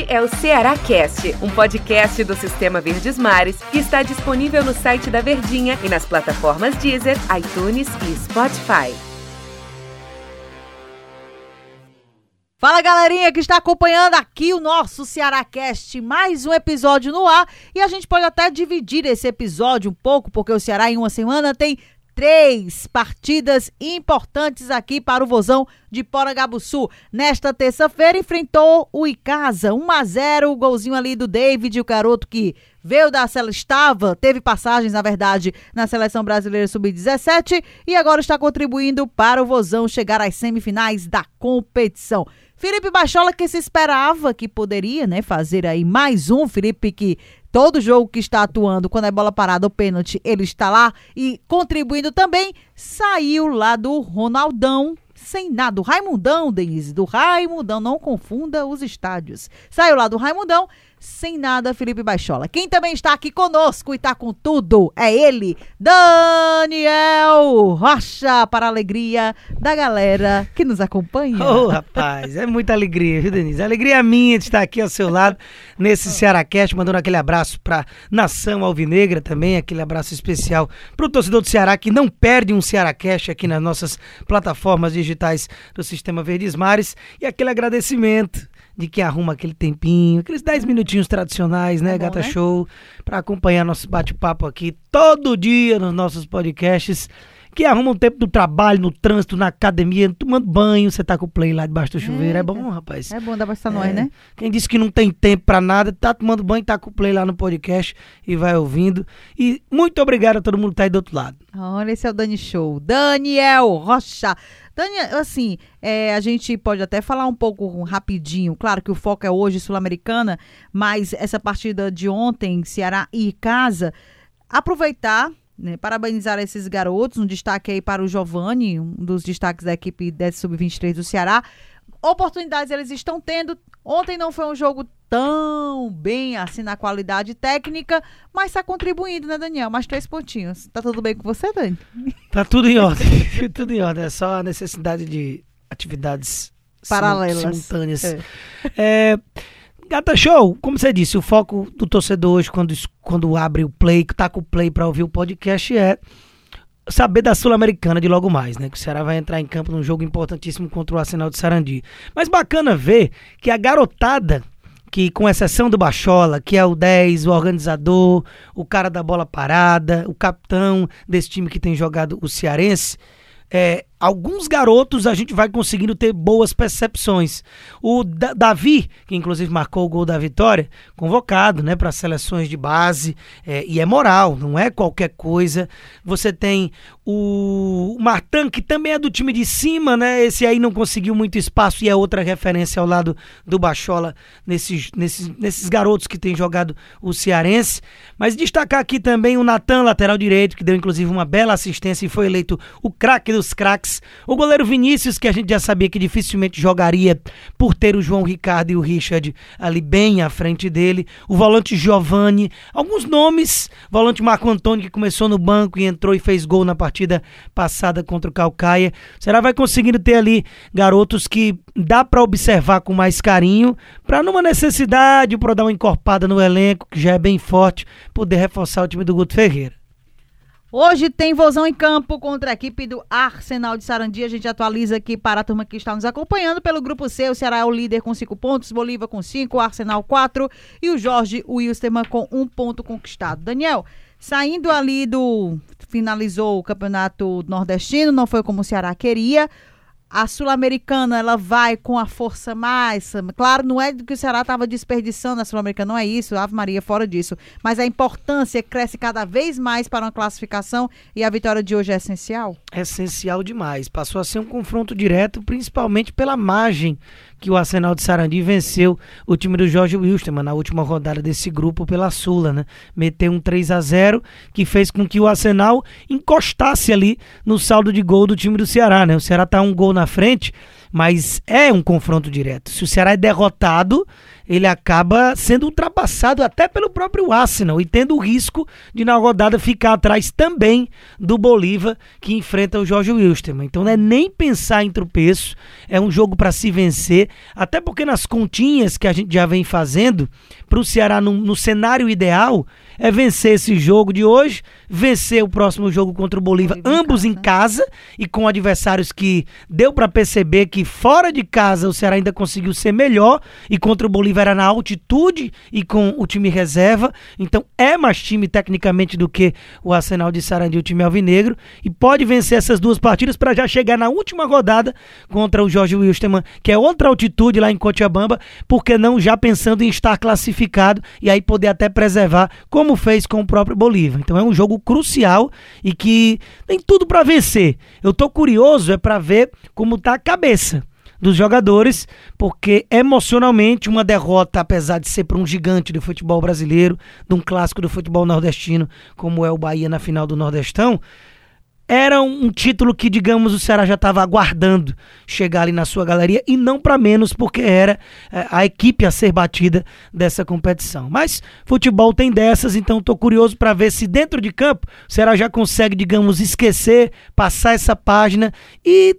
Este é o Ceará Cast, um podcast do Sistema Verdes Mares que está disponível no site da Verdinha e nas plataformas Deezer, iTunes e Spotify. Fala galerinha que está acompanhando aqui o nosso Cearácast, mais um episódio no ar e a gente pode até dividir esse episódio um pouco, porque o Ceará em uma semana tem três partidas importantes aqui para o Vozão de Poragabuçu. Nesta terça-feira enfrentou o Icasa, 1 a 0, o golzinho ali do David, o garoto que veio da estava, teve passagens, na verdade, na seleção brasileira sub-17 e agora está contribuindo para o Vozão chegar às semifinais da competição. Felipe Bachola que se esperava que poderia, né, fazer aí mais um, Felipe que todo jogo que está atuando, quando é bola parada ou pênalti, ele está lá e contribuindo também, saiu lá do Ronaldão, sem nada. Do Raimundão, Denise, do Raimundão, não confunda os estádios. Saiu lá do Raimundão sem nada, Felipe Baixola. Quem também está aqui conosco e está com tudo é ele, Daniel Rocha, para a alegria da galera que nos acompanha. Ô, oh, rapaz, é muita alegria, viu, Denise? Alegria minha de estar aqui ao seu lado nesse Cearacast, mandando aquele abraço para nação alvinegra também, aquele abraço especial para o torcedor do Ceará que não perde um Cearacast aqui nas nossas plataformas digitais do Sistema Verdes Mares e aquele agradecimento de que arruma aquele tempinho, aqueles 10 minutinhos tradicionais, né, é bom, Gata né? Show, para acompanhar nosso bate-papo aqui todo dia nos nossos podcasts. Que arruma um tempo do trabalho, no trânsito, na academia, tomando banho, você tá com o play lá debaixo do chuveiro. É, é bom, rapaz. É bom, dá pra estar é. nós, né? Quem disse que não tem tempo para nada, tá tomando banho, tá com o play lá no podcast e vai ouvindo. E muito obrigado a todo mundo que tá aí do outro lado. Olha, esse é o Dani Show. Daniel Rocha. Daniel, assim, é, a gente pode até falar um pouco rapidinho. Claro que o foco é hoje Sul-Americana, mas essa partida de ontem, Ceará e Casa, aproveitar né, parabenizar esses garotos, um destaque aí para o Giovani, um dos destaques da equipe desse sub-23 do Ceará. Oportunidades eles estão tendo. Ontem não foi um jogo tão bem assim na qualidade técnica, mas está contribuindo, né, Daniel? Mais três pontinhos. Tá tudo bem com você, Dani? Tá tudo em ordem. tudo em ordem. É só a necessidade de atividades paralelas. Simultâneas. É. é, Gata Show, como você disse, o foco do torcedor hoje, quando, quando abre o play, tá com o play para ouvir o podcast, é saber da Sul-Americana de logo mais, né? Que o Ceará vai entrar em campo num jogo importantíssimo contra o Arsenal de Sarandi. Mas bacana ver que a garotada que, com exceção do Bachola, que é o 10, o organizador, o cara da bola parada, o capitão desse time que tem jogado o Cearense, é, alguns garotos a gente vai conseguindo ter boas percepções. O da Davi, que inclusive marcou o gol da vitória, convocado né, para seleções de base, é, e é moral, não é qualquer coisa. Você tem o Martan, que também é do time de cima, né? Esse aí não conseguiu muito espaço e é outra referência ao lado do Bachola nesses, nesses, nesses garotos que tem jogado o Cearense. Mas destacar aqui também o Natan, lateral direito, que deu inclusive uma bela assistência e foi eleito o craque dos craques o goleiro Vinícius, que a gente já sabia que dificilmente jogaria por ter o João Ricardo e o Richard ali bem à frente dele. O volante Giovani. Alguns nomes. Volante Marco Antônio, que começou no banco e entrou e fez gol na partida passada contra o Calcaia. Será vai conseguindo ter ali garotos que dá para observar com mais carinho, para numa necessidade, para dar uma encorpada no elenco, que já é bem forte, poder reforçar o time do Guto Ferreira. Hoje tem vozão em campo contra a equipe do Arsenal de Sarandi. A gente atualiza aqui para a turma que está nos acompanhando pelo grupo C. O Ceará é o líder com cinco pontos, Bolívar com cinco, Arsenal quatro e o Jorge Wilstermann com um ponto conquistado. Daniel, saindo ali do. Finalizou o campeonato nordestino, não foi como o Ceará queria a Sul-Americana ela vai com a força mais. Claro, não é que o Ceará estava desperdiçando a Sul-Americana, não é isso, Ave Maria, fora disso. Mas a importância cresce cada vez mais para uma classificação e a vitória de hoje é essencial? É essencial demais. Passou a ser um confronto direto, principalmente pela margem que o Arsenal de Sarandi venceu o time do Jorge Wilstermann na última rodada desse grupo pela Sula, né? Meteu um 3 a 0 que fez com que o Arsenal encostasse ali no saldo de gol do time do Ceará, né? O Ceará tá um gol na frente, mas é um confronto direto. Se o Ceará é derrotado, ele acaba sendo ultrapassado até pelo próprio Arsenal e tendo o risco de na rodada ficar atrás também do Bolívar que enfrenta o Jorge Wilstermann. Então não é nem pensar em tropeço, é um jogo para se vencer, até porque nas continhas que a gente já vem fazendo, para o Ceará no, no cenário ideal, é vencer esse jogo de hoje, vencer o próximo jogo contra o Bolívar, Bolívar ambos em casa. em casa e com adversários que deu para perceber que fora de casa o Ceará ainda conseguiu ser melhor e contra o Bolívar era na altitude e com o time reserva. Então é mais time tecnicamente do que o Arsenal de Sarandi, o time alvinegro, e pode vencer essas duas partidas para já chegar na última rodada contra o Jorge Wilstermann, que é outra altitude lá em Cochabamba, porque não já pensando em estar classificado e aí poder até preservar como como fez com o próprio Bolívar. Então é um jogo crucial e que tem tudo para vencer. Eu tô curioso é para ver como tá a cabeça dos jogadores, porque emocionalmente uma derrota, apesar de ser para um gigante do futebol brasileiro, de um clássico do futebol nordestino, como é o Bahia na final do Nordestão, era um título que, digamos, o Ceará já estava aguardando chegar ali na sua galeria e não para menos, porque era é, a equipe a ser batida dessa competição. Mas futebol tem dessas, então estou curioso para ver se dentro de campo o Ceará já consegue, digamos, esquecer, passar essa página e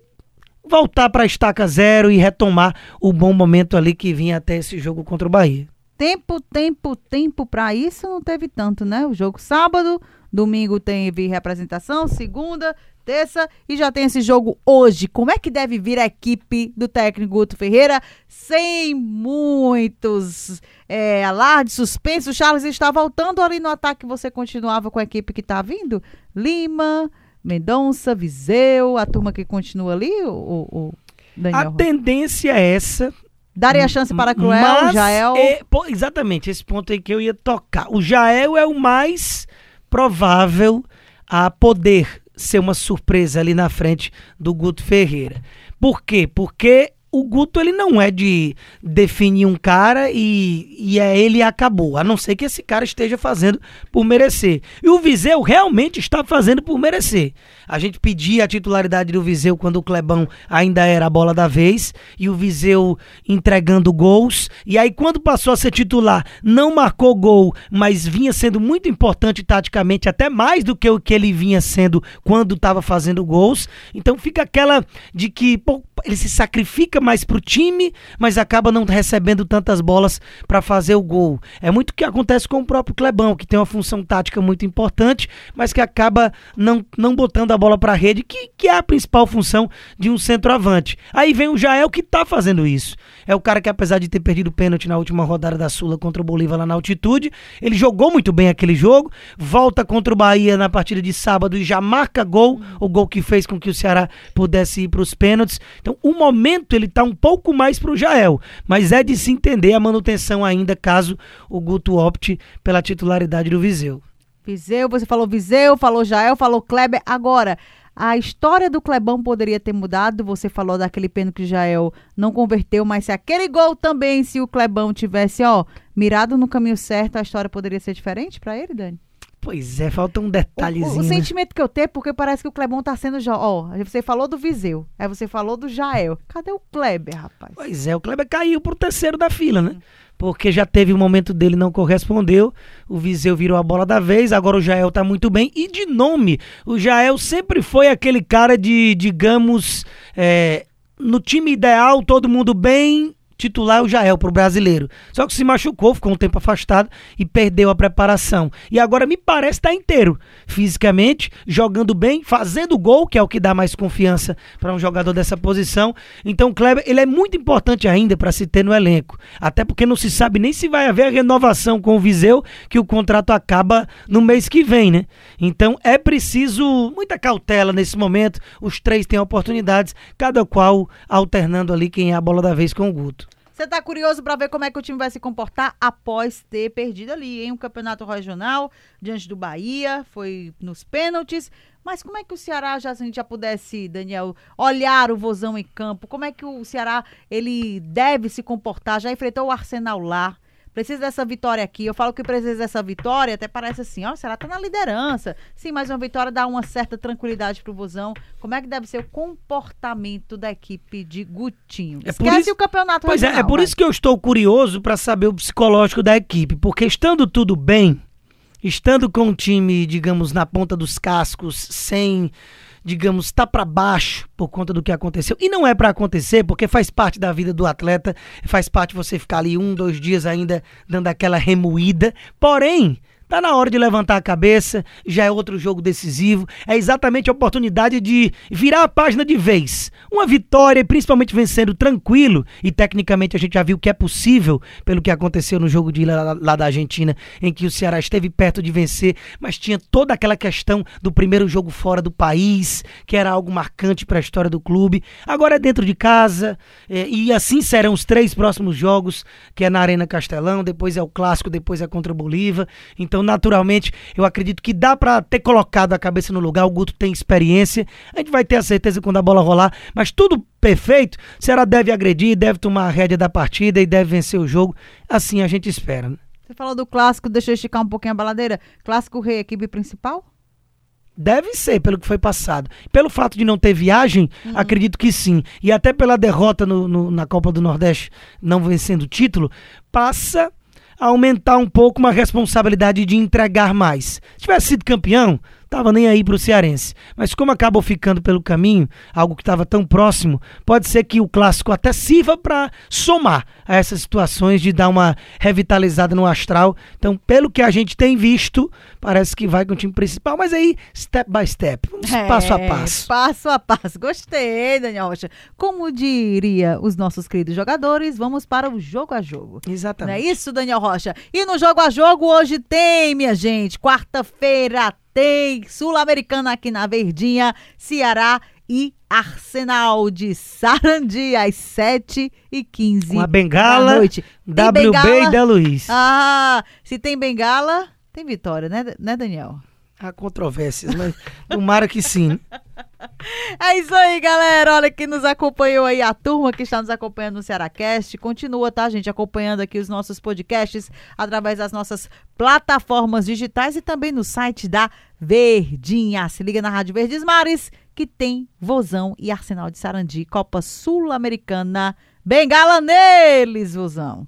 voltar para a estaca zero e retomar o bom momento ali que vinha até esse jogo contra o Bahia. Tempo, tempo, tempo para isso não teve tanto, né? O jogo sábado Domingo teve representação, segunda, terça e já tem esse jogo hoje. Como é que deve vir a equipe do técnico Guto Ferreira sem muitos é, alardes, suspense? O Charles está voltando ali no ataque. Você continuava com a equipe que está vindo? Lima, Mendonça, Viseu, a turma que continua ali, o, o Daniel? A tendência é essa. Daria chance para Cruel, Mas Jael? É, pô, exatamente, esse ponto aí que eu ia tocar. O Jael é o mais provável a poder ser uma surpresa ali na frente do Guto Ferreira. Por quê? Porque o Guto ele não é de definir um cara e, e é ele e acabou, a não ser que esse cara esteja fazendo por merecer. E o Viseu realmente está fazendo por merecer. A gente pedia a titularidade do Viseu quando o Clebão ainda era a bola da vez e o Viseu entregando gols. E aí quando passou a ser titular, não marcou gol, mas vinha sendo muito importante taticamente, até mais do que o que ele vinha sendo quando estava fazendo gols. Então fica aquela de que pô, ele se sacrifica mais pro time, mas acaba não recebendo tantas bolas para fazer o gol. É muito o que acontece com o próprio Clebão, que tem uma função tática muito importante, mas que acaba não, não botando a bola para a rede, que, que é a principal função de um centroavante. Aí vem o Jael que tá fazendo isso. É o cara que, apesar de ter perdido o pênalti na última rodada da Sula contra o Bolívar lá na altitude, ele jogou muito bem aquele jogo, volta contra o Bahia na partida de sábado e já marca gol, o gol que fez com que o Ceará pudesse ir para os pênaltis. Então, o momento ele tá um pouco mais pro Jael, mas é de se entender a manutenção ainda caso o Guto opte pela titularidade do Viseu. Viseu, você falou Viseu, falou Jael, falou Kleber. Agora, a história do Clebão poderia ter mudado. Você falou daquele pênalti que Jael não converteu, mas se aquele gol também, se o Clebão tivesse, ó, mirado no caminho certo, a história poderia ser diferente para ele, Dani? Pois é, falta um detalhezinho. O, o, o né? sentimento que eu tenho, porque parece que o Clebão tá sendo já. Ó, você falou do Viseu, aí você falou do Jael. Cadê o Kleber, rapaz? Pois é, o Kleber caiu pro terceiro da fila, né? Porque já teve um momento dele não correspondeu. O Viseu virou a bola da vez, agora o Jael tá muito bem. E de nome, o Jael sempre foi aquele cara de, digamos, é, no time ideal, todo mundo bem, titular é o Jael pro brasileiro. Só que se machucou, ficou um tempo afastado e perdeu a preparação. E agora me parece estar tá inteiro, fisicamente, jogando bem, fazendo gol, que é o que dá mais confiança para um jogador dessa posição. Então o Kleber, ele é muito importante ainda para se ter no elenco. Até porque não se sabe nem se vai haver a renovação com o Viseu, que o contrato acaba no mês que vem, né? Então é preciso muita cautela nesse momento. Os três têm oportunidades, cada qual alternando ali quem é a bola da vez com o Guto. Você tá curioso para ver como é que o time vai se comportar após ter perdido ali em um campeonato regional diante do Bahia, foi nos pênaltis. Mas como é que o Ceará, já, se a gente já pudesse, Daniel, olhar o Vozão em campo, como é que o Ceará ele deve se comportar? Já enfrentou o Arsenal lá, precisa dessa vitória aqui. Eu falo que precisa dessa vitória, até parece assim, ó, será que tá na liderança? Sim, mas uma vitória dá uma certa tranquilidade pro Vozão. Como é que deve ser o comportamento da equipe de Gutinho? É Esquece isso, o campeonato Pois regional, é, é por vai. isso que eu estou curioso para saber o psicológico da equipe, porque estando tudo bem, estando com o time, digamos, na ponta dos cascos, sem digamos, está para baixo por conta do que aconteceu. E não é para acontecer, porque faz parte da vida do atleta, faz parte você ficar ali um, dois dias ainda dando aquela remoída. Porém, Tá na hora de levantar a cabeça, já é outro jogo decisivo. É exatamente a oportunidade de virar a página de vez. Uma vitória, principalmente vencendo tranquilo, e tecnicamente a gente já viu que é possível, pelo que aconteceu no jogo de lá, lá da Argentina, em que o Ceará esteve perto de vencer, mas tinha toda aquela questão do primeiro jogo fora do país, que era algo marcante para a história do clube. Agora é dentro de casa, é, e assim serão os três próximos jogos, que é na Arena Castelão, depois é o clássico, depois é contra o Bolívar. Então então, naturalmente, eu acredito que dá para ter colocado a cabeça no lugar. O Guto tem experiência. A gente vai ter a certeza quando a bola rolar. Mas tudo perfeito. O Ceará deve agredir, deve tomar a rédea da partida e deve vencer o jogo. Assim a gente espera. Né? Você falou do clássico, deixa eu esticar um pouquinho a baladeira. Clássico Rei, equipe principal? Deve ser, pelo que foi passado. Pelo fato de não ter viagem, uhum. acredito que sim. E até pela derrota no, no, na Copa do Nordeste, não vencendo o título, passa aumentar um pouco uma responsabilidade de entregar mais. Se tivesse sido campeão, tava nem aí pro cearense. Mas como acabou ficando pelo caminho, algo que estava tão próximo, pode ser que o clássico até sirva para somar a essas situações de dar uma revitalizada no astral. Então, pelo que a gente tem visto, parece que vai com o time principal, mas aí step by step, é, passo a passo. Passo a passo. Gostei, Daniel Rocha. Como diria os nossos queridos jogadores, vamos para o jogo a jogo. Exatamente. Não é isso, Daniel Rocha? E no jogo a jogo hoje tem, minha gente, quarta-feira tem Sul-Americana aqui na Verdinha, Ceará e Arsenal de Sarandi às 7h15 Com a bengala, da noite. WB bengala? e da Luiz. Ah, se tem bengala, tem vitória, né, né Daniel? Há controvérsias, mas tomara que sim. É isso aí, galera. Olha que nos acompanhou aí, a turma que está nos acompanhando no Cearacast. Continua, tá, gente? Acompanhando aqui os nossos podcasts através das nossas plataformas digitais e também no site da Verdinha. Se liga na Rádio Verdes Mares, que tem Vozão e Arsenal de Sarandi, Copa Sul-Americana. Bengala neles, Vozão!